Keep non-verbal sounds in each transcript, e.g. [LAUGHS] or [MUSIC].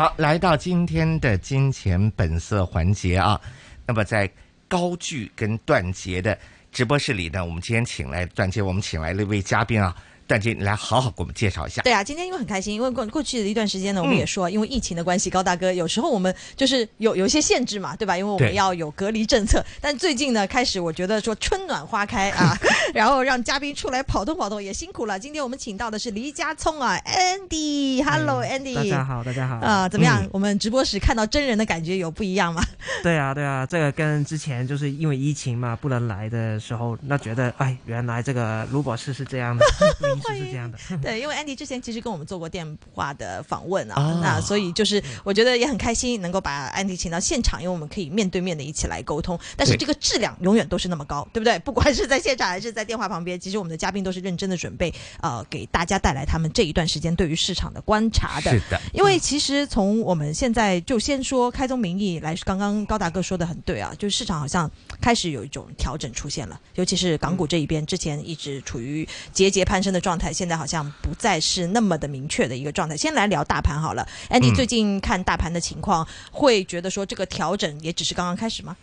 好，来到今天的金钱本色环节啊，那么在高句跟段杰的直播室里呢，我们今天请来段杰，我们请来了一位嘉宾啊。段杰，你来好好给我们介绍一下。对啊，今天因为很开心，因为过过去的一段时间呢，我们也说，因为疫情的关系，高大哥有时候我们就是有有一些限制嘛，对吧？因为我们要有隔离政策。但最近呢，开始我觉得说春暖花开啊，[LAUGHS] 然后让嘉宾出来跑动跑动也辛苦了。今天我们请到的是黎家聪啊，Andy，Hello Andy，大家好，大家好啊，怎么样？我们直播时看到真人的感觉有不一样吗？[LAUGHS] 对啊，对啊，这个跟之前就是因为疫情嘛，不能来的时候，那觉得哎，原来这个卢博士是这样的，[LAUGHS] 是这样的。[LAUGHS] 对，因为 Andy 之前其实跟我们做过电话的访问啊，那所以就是我觉得也很开心能够把 Andy 请到现场，因为我们可以面对面的一起来沟通。但是这个质量永远都是那么高，对不对？不管是在现场还是在电话旁边，其实我们的嘉宾都是认真的准备，呃，给大家带来他们这一段时间对于市场的观察的。是的，因为其实从我们现在就先说开宗明义来，刚刚高大哥说的很对啊，就是市场好像开始有一种调整出现了，尤其是港股这一边，之前一直处于节节攀升的状态，现在好像不再。是那么的明确的一个状态。先来聊大盘好了，Andy 最近看大盘的情况，会觉得说这个调整也只是刚刚开始吗？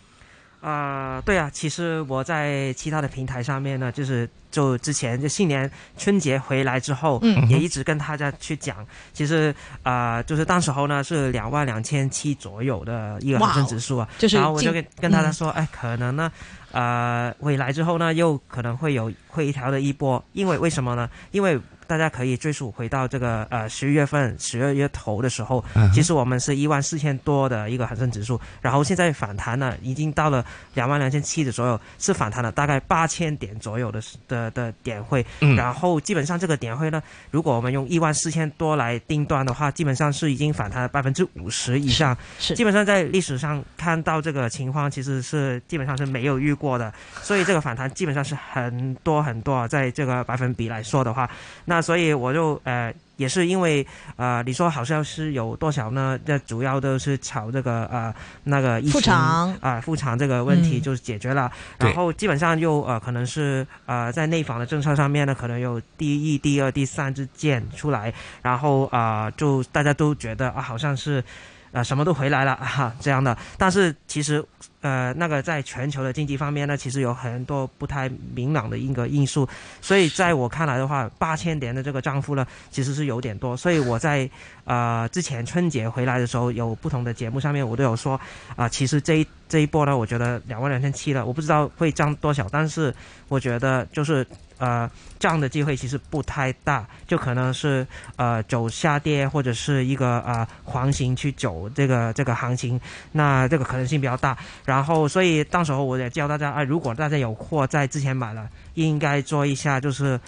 啊，对啊，其实我在其他的平台上面呢，就是就之前就新年春节回来之后，嗯，也一直跟大家去讲，其实啊，就是当时候呢是两万两千七左右的一个恒生指数啊，就是然后我就跟跟大家说，哎，可能呢，呃，回来之后呢，又可能会有回调的一波，因为为什么呢？因为大家可以追溯回到这个呃十一月份十二月头的时候，其实我们是一万四千多的一个恒生指数，然后现在反弹呢，已经到了两万两千七的左右，是反弹了大概八千点左右的的的点会，然后基本上这个点会呢，如果我们用一万四千多来定端的话，基本上是已经反弹了百分之五十以上，是基本上在历史上看到这个情况，其实是基本上是没有遇过的，所以这个反弹基本上是很多很多，在这个百分比来说的话，那。所以我就呃也是因为呃你说好像是有多少呢？这主要都是炒这个呃那个疫情啊复场这个问题就是解决了，然后基本上又呃可能是呃在内防的政策上面呢，可能有第一、第二、第三支箭出来，然后啊就大家都觉得啊好像是。啊，什么都回来了哈，这样的。但是其实，呃，那个在全球的经济方面呢，其实有很多不太明朗的一个因素。所以在我看来的话，八千点的这个涨幅呢，其实是有点多。所以我在呃之前春节回来的时候，有不同的节目上面我都有说，啊，其实这一这一波呢，我觉得两万两千七了，我不知道会涨多少，但是我觉得就是。呃，这样的机会其实不太大，就可能是呃走下跌或者是一个呃黄行去走这个这个行情，那这个可能性比较大。然后，所以到时候我也教大家啊，如果大家有货在之前买了，应该做一下就是。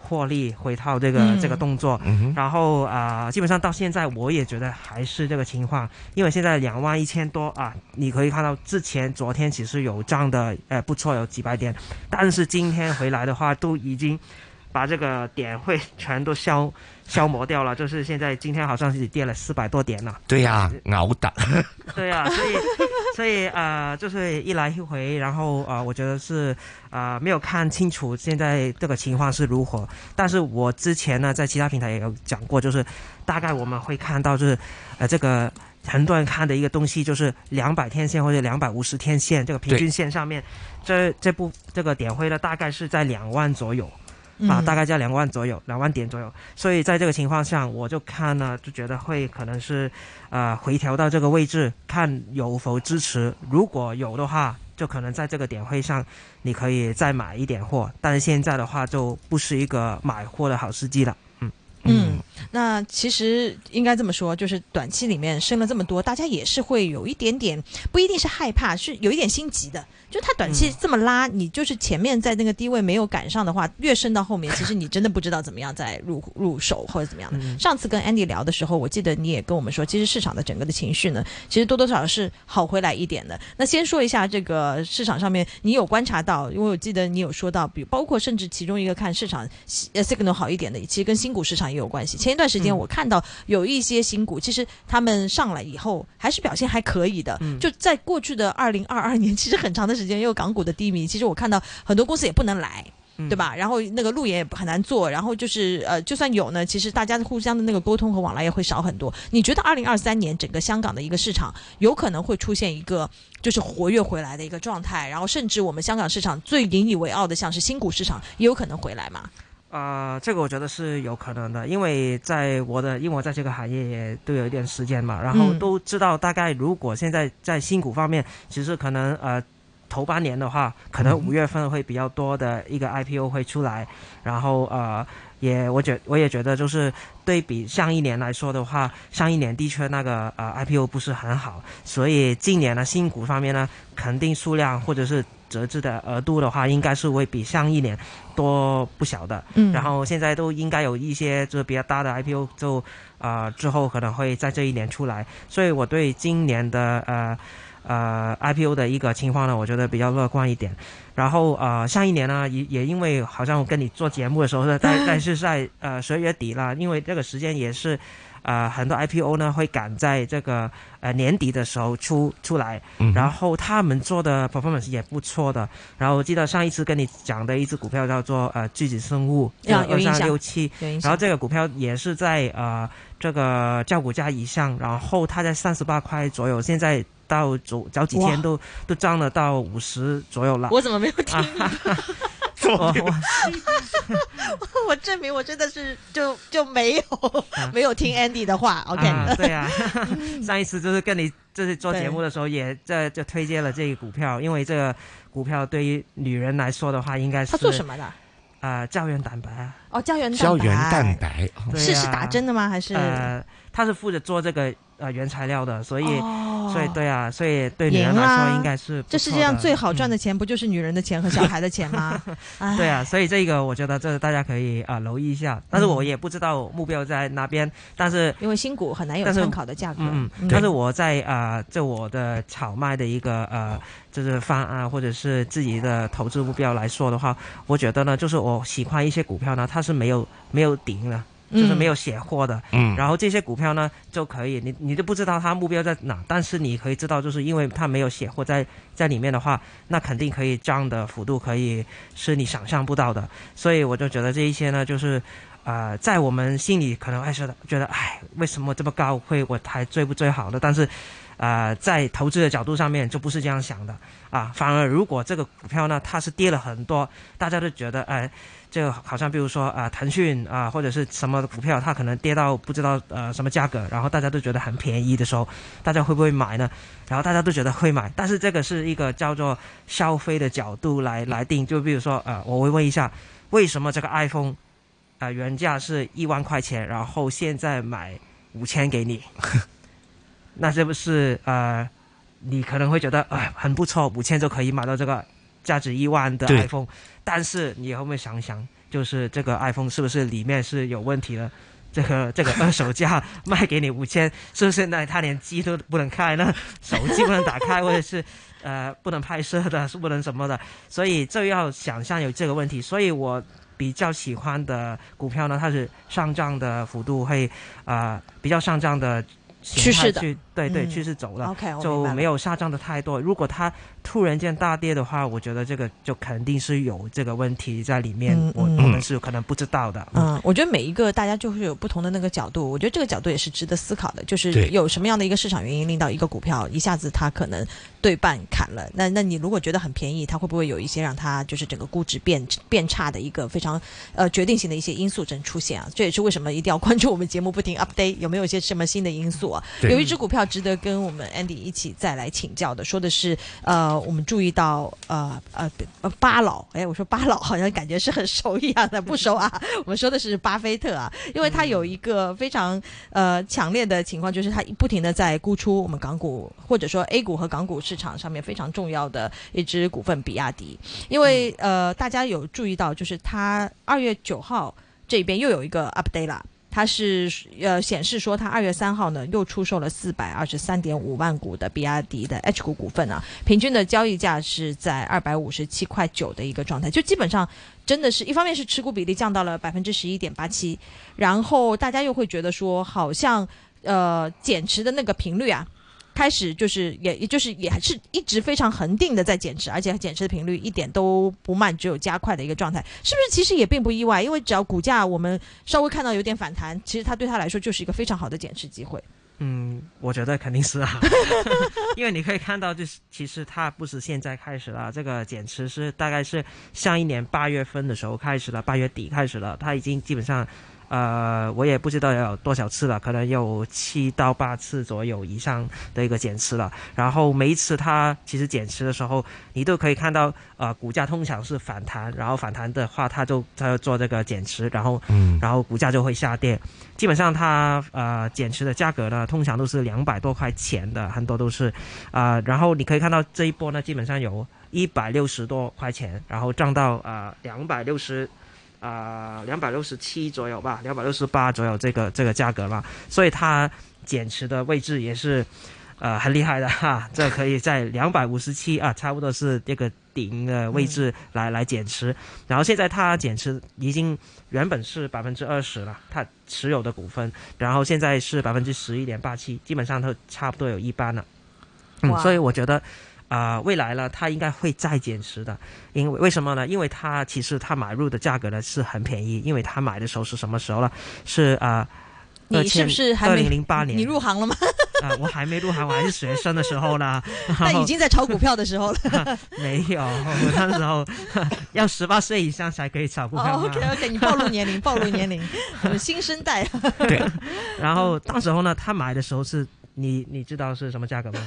获利回套这个这个动作，然后啊，基本上到现在我也觉得还是这个情况，因为现在两万一千多啊，你可以看到之前昨天其实有涨的，呃不错，有几百点，但是今天回来的话都已经把这个点会全都消。[LAUGHS] 消磨掉了，就是现在今天好像是跌了四百多点了。对呀，熬的。[LAUGHS] 对呀，所以所以呃，就是一来一回，然后呃，我觉得是呃没有看清楚现在这个情况是如何。但是我之前呢，在其他平台也有讲过，就是大概我们会看到，就是呃这个很多人看的一个东西，就是两百天线或者两百五十天线这个平均线上面，这这部这个点灰呢，大概是在两万左右。啊，大概在两万左右，两万点左右。所以在这个情况下，我就看呢，就觉得会可能是，呃，回调到这个位置，看有否支持。如果有的话，就可能在这个点会上，你可以再买一点货。但是现在的话，就不是一个买货的好时机了。嗯嗯，那其实应该这么说，就是短期里面升了这么多，大家也是会有一点点，不一定是害怕，是有一点心急的。就它短期这么拉，你就是前面在那个低位没有赶上的话，越升到后面，其实你真的不知道怎么样再入入手或者怎么样的。上次跟 Andy 聊的时候，我记得你也跟我们说，其实市场的整个的情绪呢，其实多多少少是好回来一点的。那先说一下这个市场上面，你有观察到？因为我记得你有说到，比包括甚至其中一个看市场呃 signal 好一点的，其实跟新股市场也有关系。前一段时间我看到有一些新股，其实他们上来以后还是表现还可以的。就在过去的二零二二年，[LAUGHS] 其实很长的。时间有港股的低迷，其实我看到很多公司也不能来，嗯对吧？然后那个路演也很难做，然后就是呃，就算有呢，其实大家互相的那个沟通和往来也会少很多。你觉得二零二三年整个香港的一个市场有可能会出现一个就是活跃回来的一个状态，然后甚至我们香港市场最引以为傲的像是新股市场也有可能回来嘛？啊、这个我觉得是有可能的，因为在我的，因为我在这个行业也都有一点时间嘛，然后嗯。都知道大概如果现在在新股方面，其实可能呃头半年的话，可能五月份会比较多的一个 IPO 会出来，然后呃也我觉我也觉得就是对比上一年来说的话，上一年的确那个呃 IPO 不是很好，所以今年呢新股方面呢，肯定数量或者是折资的额度的话，应该是会比上一年多不小的。嗯，然后现在都应该有一些就是比较大的 IPO，就呃之后可能会在这一年出来，所以我对今年的呃呃 IPO 的一个情况呢，我觉得比较乐观一点。然后呃上一年呢，也也因为好像我跟你做节目的时候呢，大概 [LAUGHS] 是在呃十二月底了，因为这个时间也是。呃，很多 IPO 呢会赶在这个呃年底的时候出出来，嗯然后他们做的 performance 也不错的。然后我记得上一次跟你讲的一只股票叫做呃巨子生物，二三六七，然后。这个股票也是在呃这个叫股价以上，然后它在三十八块左右，现在到早早几天都都涨了到五十左右了。我怎么没有听？我我我证明我真的是就就没有、没有听 Andy 的话。OK，、啊，对啊，[LAUGHS] 上一次就是跟你就是做节目的时候，也在就推荐了这个股票，因为这个股票对于女人来说的话，应该是他做什么的？呃胶原蛋白啊，哦，胶原蛋白。胶原蛋白，是是打针的吗？还是？呃，它是负责做这个呃原材料的，所以、哦、所以对啊，所以对女人来说应该是这世界上最好赚嗯的钱，不就是女人的钱和小孩的钱吗？[LAUGHS] 哎。对啊，所以这个我觉得这大家可以啊、留意一下，但是我也不知道目标在哪边，但是因为新股很难有参考的价格。嗯，嗯但是我在啊，就我的炒卖的一个呃，就是方案或者是自己的投资目标来说的话，我觉得呢，就是我喜欢一些股票呢，它是没有没有顶的，就是没有写货的，嗯，然后这些股票呢就可以，你你都不知道它目标在哪，但是你可以知道，就是因为它没有写货在在里面的话，那肯定可以涨的幅度可以是你想象不到的，所以我就觉得这一些呢，就是。呃，在我们心里可能还是觉得，哎，为什么这么高会我还追不追好的？但是，呃，在投资的角度上面就不是这样想的啊。反而如果这个股票呢，它是跌了很多，大家都觉得，哎、这个好像比如说啊、腾讯啊、或者是什么股票，它可能跌到不知道呃什么价格，然后大家都觉得很便宜的时候，大家会不会买呢？然后大家都觉得会买，但是这个是一个叫做消费的角度来来定，就比如说呃，我会问一下，为什么这个 iPhone 呃原价是一万块钱，然后现在买五千给你，[LAUGHS] 那这不是呃，你可能会觉得哎很不错，五千就可以买到这个价值一万的 iPhone，但是你会不会想想，就是这个 iPhone 是不是里面是有问题的？这个这个二手价卖给你五千，是不是那他连机都不能开呢？手机不能打开，或者是呃不能拍摄的，是不能什么的，所以这要想象有这个问题。所以我比较喜欢的股票呢，它是上涨的幅度会啊、呃比较上涨的形趋势的对对嗯趋势走了。OK，我就没有下降的太多。如果它突然间大跌的话，我觉得这个就肯定是有这个问题在里面，我我们是可能不知道的。嗯，我觉得每一个大家就是有不同的那个角度，我觉得这个角度也是值得思考的，就是有什么样的一个市场原因令到一个股票一下子它可能对半砍了，那那你如果觉得很便宜，它会不会有一些让它就是整个估值变变差的一个非常呃决定性的一些因素正出现啊？这也是为什么一定要关注我们节目不停 update 有没有一些什么新的因素啊？有一只股票值得跟我们 Andy 一起再来请教的，说的是呃，我们注意到呃呃呃巴老，哎，我说巴老好像感觉是很熟一样的，不熟啊。我们说的是巴菲特啊，因为他有一个非常呃强烈的情况，就是他不停的在估出我们港股 [LAUGHS] 或者说 A 股和港股市场上面非常重要的一只股份比亚迪，因为呃大家有注意到，就是他二月九号这边又有一个 update 啦。它是呃显示说，它二月三号呢又出售了四百二十三点五万股的比亚迪的 H 股股份啊，平均的交易价是在二百五十七块九的一个状态，就基本上真的是一方面是持股比例降到了百分之十一点八七，然后大家又会觉得说，好像呃减持的那个频率啊。开始就是也也就是也还是一直非常恒定的在减持，而且减持的频率一点都不慢，只有加快的一个状态，是不是？其实也并不意外，因为只要股价我们稍微看到有点反弹，其实它对他来说就是一个非常好的减持机会。嗯，我觉得肯定是啊，[LAUGHS] 因为你可以看到，就是其实它不是现在开始了，这个减持是大概是上一年八月份的时候开始了，八月底开始了，它已经基本上。呃，我也不知道有多少次了，可能有七到八次左右以上的一个减持了。然后每一次它其实减持的时候，你都可以看到，呃，股价通常是反弹，然后反弹的话，它就它就做这个减持，然后，嗯，然后股价就会下跌。基本上它呃减持的价格呢，通常都是两百多块钱的，很多都是，啊，然后你可以看到这一波呢，基本上有一百六十多块钱，然后涨到啊两百六十。啊，两百六十七左右吧，两百六十八左右这个这个价格嘛，所以它减持的位置也是呃很厉害的哈，这可以在两百五十七啊，差不多是这个顶的位置来来减持，然后现在它减持已经原本是百分之二十了，它持有的股份，然后现在是百分之十一点八七，基本上都差不多有一半了，嗯，所以我觉得。啊，未来呢，它应该会再减持的，因为为什么呢？因为它其实它买入的价格呢是很便宜，因为它买的时候是什么时候了？是啊，你是不是还二零零八年？你入行了吗？啊，[LAUGHS] 我还没入行，我还是学生的时候呢。[LAUGHS] 但已经在炒股票的时候了。[LAUGHS] 没有，我那时候要十八岁以上才可以炒股票。OK OK，你暴露年龄，暴露年龄，我们新生代。对。然后到时候呢，他买的时候是你你知道是什么价格吗？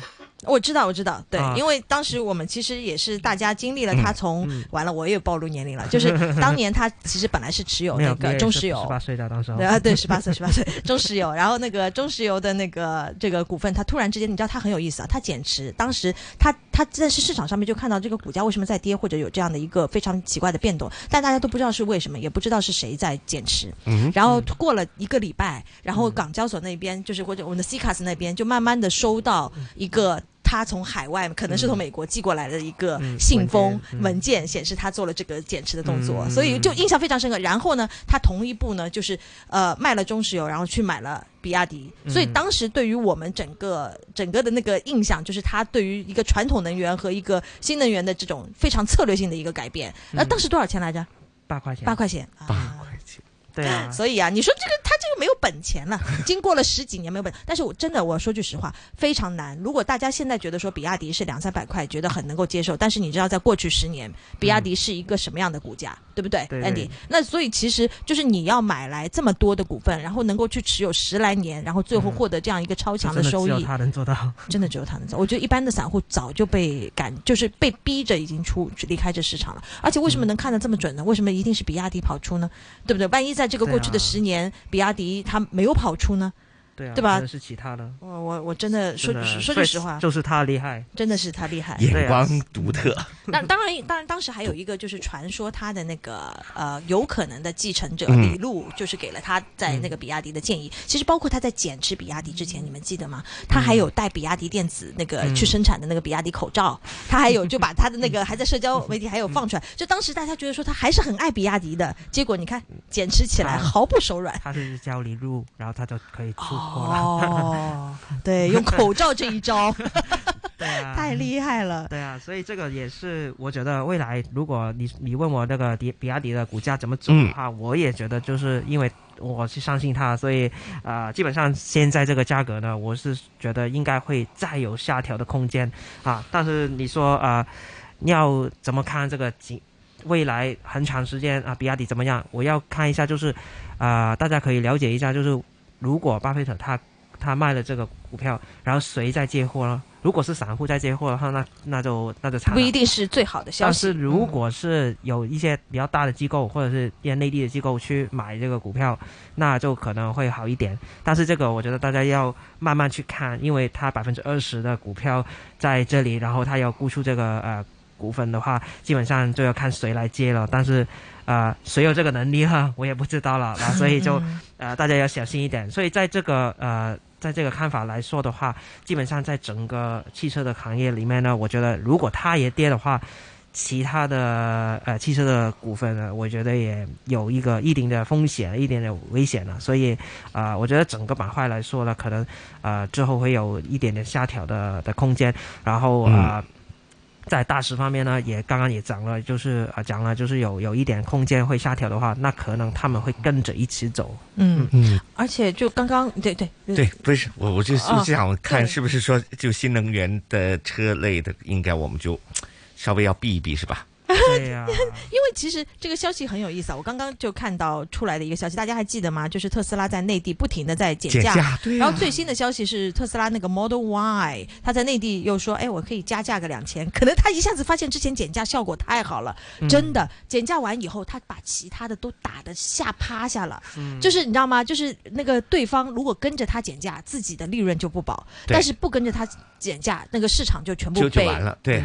我知道，我知道，对，因为当时我们其实也是大家经历了他从完了，我也暴露年龄了，就是当年他其实本来是持有那个中石油，十八岁的当时，对啊，对，十八岁，十八岁中石油，然后那个中石油的那个这个股份，他突然之间，你知道他很有意思啊，他减持，当时他他在是市场上面就看到这个股价为什么在跌，或者有这样的一个非常奇怪的变动，但大家都不知道是为什么，也不知道是谁在减持，然后过了一个礼拜，然后港交所那边就是或者我们的 C 卡斯那边就慢慢的收到一个。他从海外可能是从美国寄过来的一个信封文件，显示他做了这个减持的动作，所以就印象非常深刻。然后呢，他同一步呢，就是呃卖了中石油，然后去买了比亚迪。所以当时对于我们整个整个的那个印象，就是他对于一个传统能源和一个新能源的这种非常策略性的一个改变。那当时多少钱来着？八块钱。八块钱。八块钱。对啊。所以啊，你说这个他。没有本钱了，[LAUGHS] 经过了十几年没有本，但是我真的我说句实话，非常难。如果大家现在觉得说比亚迪是两三百块，觉得很能够接受，但是你知道在过去十年，比亚迪是一个什么样的股价，对不对，Andy？那所以其实就是你要买来这么多的股份，然后能够去持有十来年，然后最后获得这样一个超强的收益，只有他能做到，真的只有他能做。我觉得一般的散户早就被赶，就是被逼着已经出离开这市场了。而且为什么能看得这么准呢？为什么一定是比亚迪跑出呢？对不对？万一在这个过去的十年，比亚迪他没有跑。出呢？对啊，对吧？是其他的。我我我真的说说句实话，就是他厉害，真的是他厉害，眼光独特。[LAUGHS] 那当然，当然，当时还有一个就是传说他的那个呃有可能的继承者李路，就是给了他在那个比亚迪的建议。其实包括他在减持比亚迪之前，你们记得吗？他还有带比亚迪电子那个去生产的那个比亚迪口罩，他还有就把他的那个还在社交媒体还有放出来。就当时大家觉得说他还是很爱比亚迪的，结果你看减持起来毫不手软。他是教李路，然后他就可以出。哦，对，用口罩这一招，[LAUGHS] 对啊，太厉害了。对啊，所以这个也是我觉得未来，如果你你问我那个迪比亚迪的股价怎么走的话，我也觉得就是因为我是相信它，所以啊，基本上现在这个价格呢，我是觉得应该会再有下调的空间啊。但是你说啊，要怎么看这个未未来很长时间啊，比亚迪怎么样？我要看一下，就是啊，大家可以了解一下，就是。如果巴菲特他他卖了这个股票，然后谁在接货呢？如果是散户在接货的话，那那就那就惨。不一定是最好的消息。但是如果是有一些比较大的机构或者是一些内地的机构去买这个股票，那就可能会好一点。但是这个我觉得大家要慢慢去看，因为它百分之二十的股票在这里，然后他要估出这个呃股份的话，基本上就要看谁来接了。但是。啊，谁有这个能力哈？[LAUGHS] 我也不知道了啊，[LAUGHS] 所以就呃，大家要小心一点。所以在这个呃，在这个看法来说的话，基本上在整个汽车的行业里面呢，我觉得如果它也跌的话，其他的呃汽车的股份呢，我觉得也有一个一定的风险，一点点危险了。所以啊、呃我觉得整个板块来说呢，可能呃之后会有一点点下调的的空间。然后啊。呃在大势方面呢，也刚刚也讲了，就是啊讲了，就是有有一点空间会下调的话，那可能他们会跟着一起走。嗯，嗯，而且就刚刚对对对，不是我，我就就哦想看是不是说就新能源的车类的，应该我们就稍微要避一避，是吧？对呀、[LAUGHS] 因为其实这个消息很有意思啊，我刚刚就看到出来的一个消息，大家还记得吗？就是特斯拉在内地不停的在减价。减价，对然后最新的消息是，特斯拉那个 Model Y，他在内地又说，哎，我可以加价个两千。可能他一下子发现之前减价效果太好了，嗯真的减价完以后，他把其他的都打的吓趴下了。嗯就是你知道吗？就是那个对方如果跟着他减价，自己的利润就不保；但是不跟着他减价，那个市场就全部被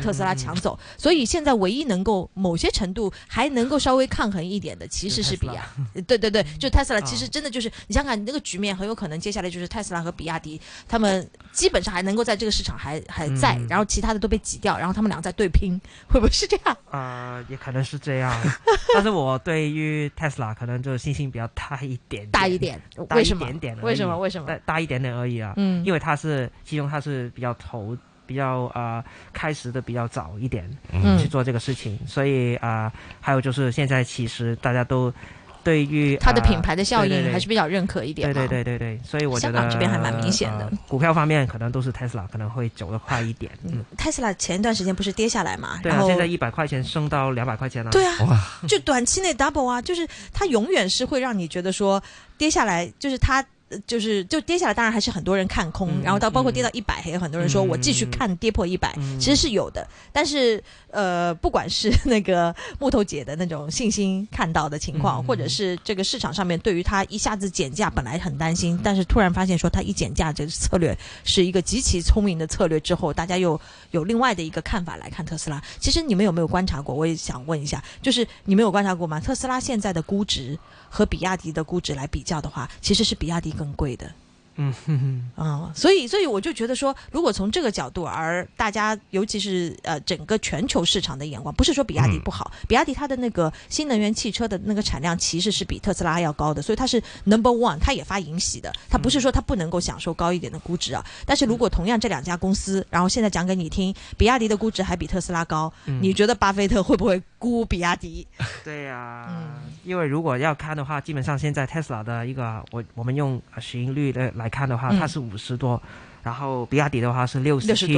特斯拉抢走。所以现在唯一能够某些程度还能够稍微抗衡一点的，其实是比亚。对对对，就特斯拉，啊其实真的就是你想想看，那个局面很有可能接下来就是特斯拉和比亚迪，他们基本上还能够在这个市场还还在，嗯然后其他的都被挤掉，然后他们俩在对拼，会不会是这样？呃，也可能是这样，但是我对于 Tesla 可能就信心比较大一点点大一，点？大一为什么点点为什么？为什么？大大一点点而已啊。嗯，因为它是其中它是比较头比较呃开始的比较早一点嗯去做这个事情，所以啊、呃还有就是现在其实大家都对于它的呃品牌的效应还是比较认可一点嘛。对对对对对，所以我觉得香港这边还蛮明显的呃股票方面可能都是 Tesla 可能会走得快一点。嗯，，Tesla 前一段时间不是跌下来嘛，对啊，然后现在一百块钱升到两百块钱了。对啊，哇，就短期内 double 啊，就是它永远是会让你觉得说跌下来，就是它。呃就是就跌下来，当然还是很多人看空，嗯然后到包括嗯跌到一百，还有很多人说嗯我继续看跌破一百、嗯其实是有的。但是呃，不管是那个 [LAUGHS] 木头姐的那种信心看到的情况，嗯或者是这个市场上面对于它一下子减价本来很担心，但是突然发现说它一减价这个策略是一个极其聪明的策略之后，大家又有另外的一个看法来看特斯拉。其实你们有没有观察过？我也想问一下，就是你们有观察过吗？特斯拉现在的估值和比亚迪的估值来比较的话，其实是比亚迪更贵的。嗯哼哼，嗯，所以所以我就觉得说，如果从这个角度，而大家尤其是呃整个全球市场的眼光，不是说比亚迪不好，比亚迪它的那个新能源汽车的那个产量其实是比特斯拉要高的，所以它是 number one，它也发银喜的，它不是说它不能够享受高一点的估值啊。但是如果同样这两家公司，然后现在讲给你听，比亚迪的估值还比特斯拉高，嗯。你觉得巴菲特会不会估比亚迪？[LAUGHS] 对呀、嗯。因为如果要看的话，基本上现在 Tesla 的一个我我们用呃市盈率的来看的话，嗯。它是五十多，然后比亚迪的话是六十七。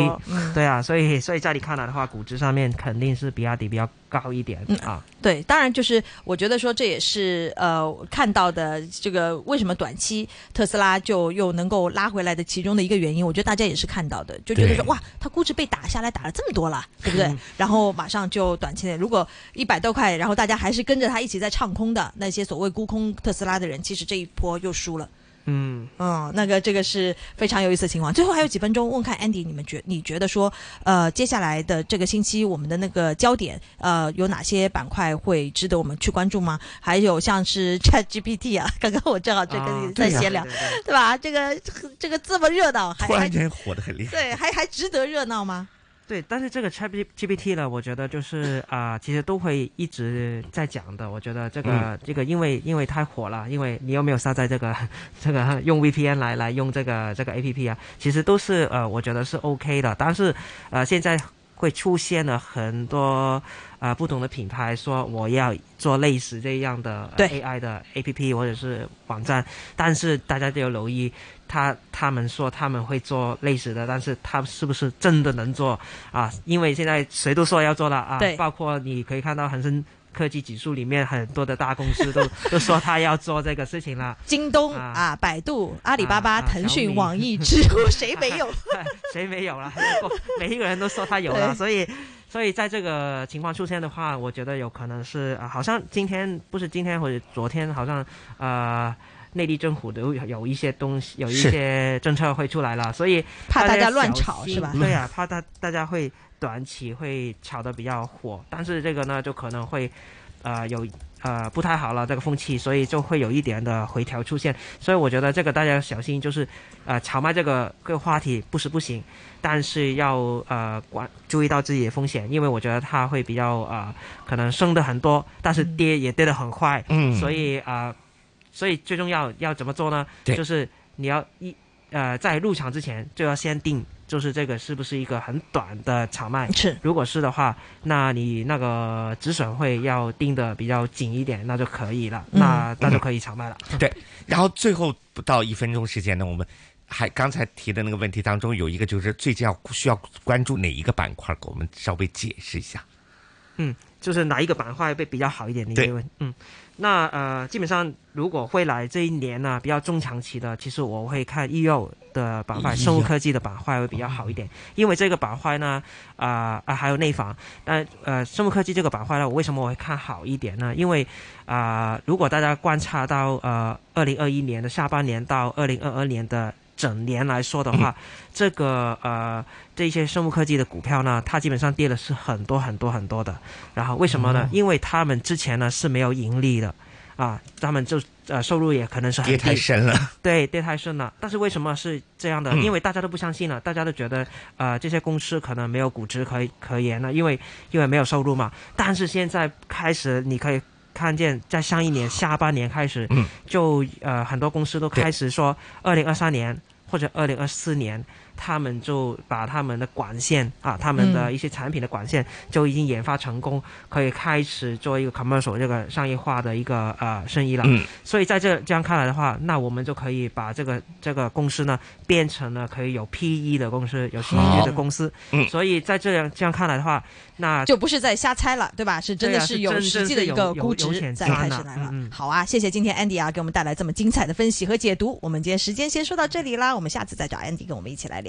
对啊，所以所以在你看来的话，估值上面肯定是比亚迪比较高一点、嗯啊。对，当然就是我觉得说这也是呃看到的这个为什么短期特斯拉就又能够拉回来的其中的一个原因，我觉得大家也是看到的，就觉得说哇，它估值被打下来打了这么多了，对不对？嗯然后马上就短期内如果一百多块，然后大家还是跟着他一起在唱空的那些所谓沽空特斯拉的人，其实这一波又输了。嗯，嗯，那个这个是非常有意思的情况。最后还有几分钟，问看 Andy，你们觉你觉得说，呃，接下来的这个星期我们的那个焦点，呃，有哪些板块会值得我们去关注吗？还有像是 [LAUGHS] Chat GPT 啊，刚刚我正好在跟你在闲聊，对对对对吧？这个这个这么热闹，突然间火得很厉害。对，还还值得热闹吗？对，但是这个 Chat GPT 呢，我觉得就是啊、其实都会一直在讲的。我觉得这个、嗯这个，因为因为太火了，因为你有没有下载这个 [LAUGHS] 这个用 VPN 来来用这个这个 APP 啊？其实都是呃，我觉得是 OK 的。但是呃，现在会出现了很多呃不同的品牌说我要做类似这样的 AI 的 APP 或者是网站，但是大家都要留意。他他们说他们会做类似的，但是他是不是真的能做啊？因为现在谁都说要做了啊，包括你可以看到恒生科技指数里面很多的大公司都 [LAUGHS] 都说他要做这个事情了，京东啊啊，百度、阿里巴巴、腾讯、网易、知乎，谁没有？[LAUGHS] 谁没有了？[LAUGHS] 每一个人都说他有了，所以。所以在这个情况出现的话，我觉得有可能是啊，好像今天不是今天或者昨天，好像呃内地政府都有有一些东西，有一些政策会出来了，所以怕大家乱炒是吧？对啊、怕大大家会短期会炒得比较火，但是这个呢，就可能会呃有呃不太好了这个风气，所以就会有一点的回调出现。所以我觉得这个大家要小心，就是呃炒卖这个个话题不是不行，但是要呃管注意到自己的风险，因为我觉得它会比较呃可能升的很多，但是跌也跌得很快，嗯所以啊、呃所以最重要要怎么做呢？对就是你要一呃在入场之前就要先定，就是这个是不是一个很短的炒卖。是如果是的话，那你那个止损会要定的比较紧一点，那就可以了，嗯那那就可以炒卖了。对然后最后不到一分钟时间呢，我们还刚才提的那个问题当中有一个就是最近要需要关注哪一个板块，给我们稍微解释一下。嗯就是哪一个板块会比较好一点？你对会问，嗯，那呃，基本上如果会来这一年呢比较中长期的，其实我会看医药的板块、生物科技的板块会比较好一点，因为这个板块呢，啊、啊还有内房，但呃生物科技这个板块呢，我为什么我会看好一点呢？因为啊、如果大家观察到呃二零二一年的下半年到二零二二年的整年来说的话，[CLEARS THROAT] 这个呃这些生物科技的股票呢，它基本上跌的是很多很多很多的。然后为什么呢？因为他们之前呢是没有盈利的，啊，他们就呃收入也可能是很跌太，深了，对，跌太深了。但是为什么是这样的？嗯因为大家都不相信了，大家都觉得呃这些公司可能没有估值可以可言了，因为因为没有收入嘛。但是现在开始，你可以看见在上一年下半年开始，嗯就呃很多公司都开始说，二零二三年或者二零二四年。他们就把他们的管线啊，他们的一些产品的管线就已经研发成功，可以开始做一个 commercial 这个商业化的一个呃生意了。嗯，所以在这这样看来的话，那我们就可以把这个这个公司呢变成了可以有 PE 的公司，有市盈率的公司。嗯所以在这样这样看来的话，那就不是在瞎猜了，对吧？是真的是真有实际的一个估值在开始来了。嗯嗯好啊，谢谢今天 Andy 啊给我们带来这么精彩的分析和解读。我们今天时间先说到这里啦，我们下次再找 Andy 跟我们一起来聊。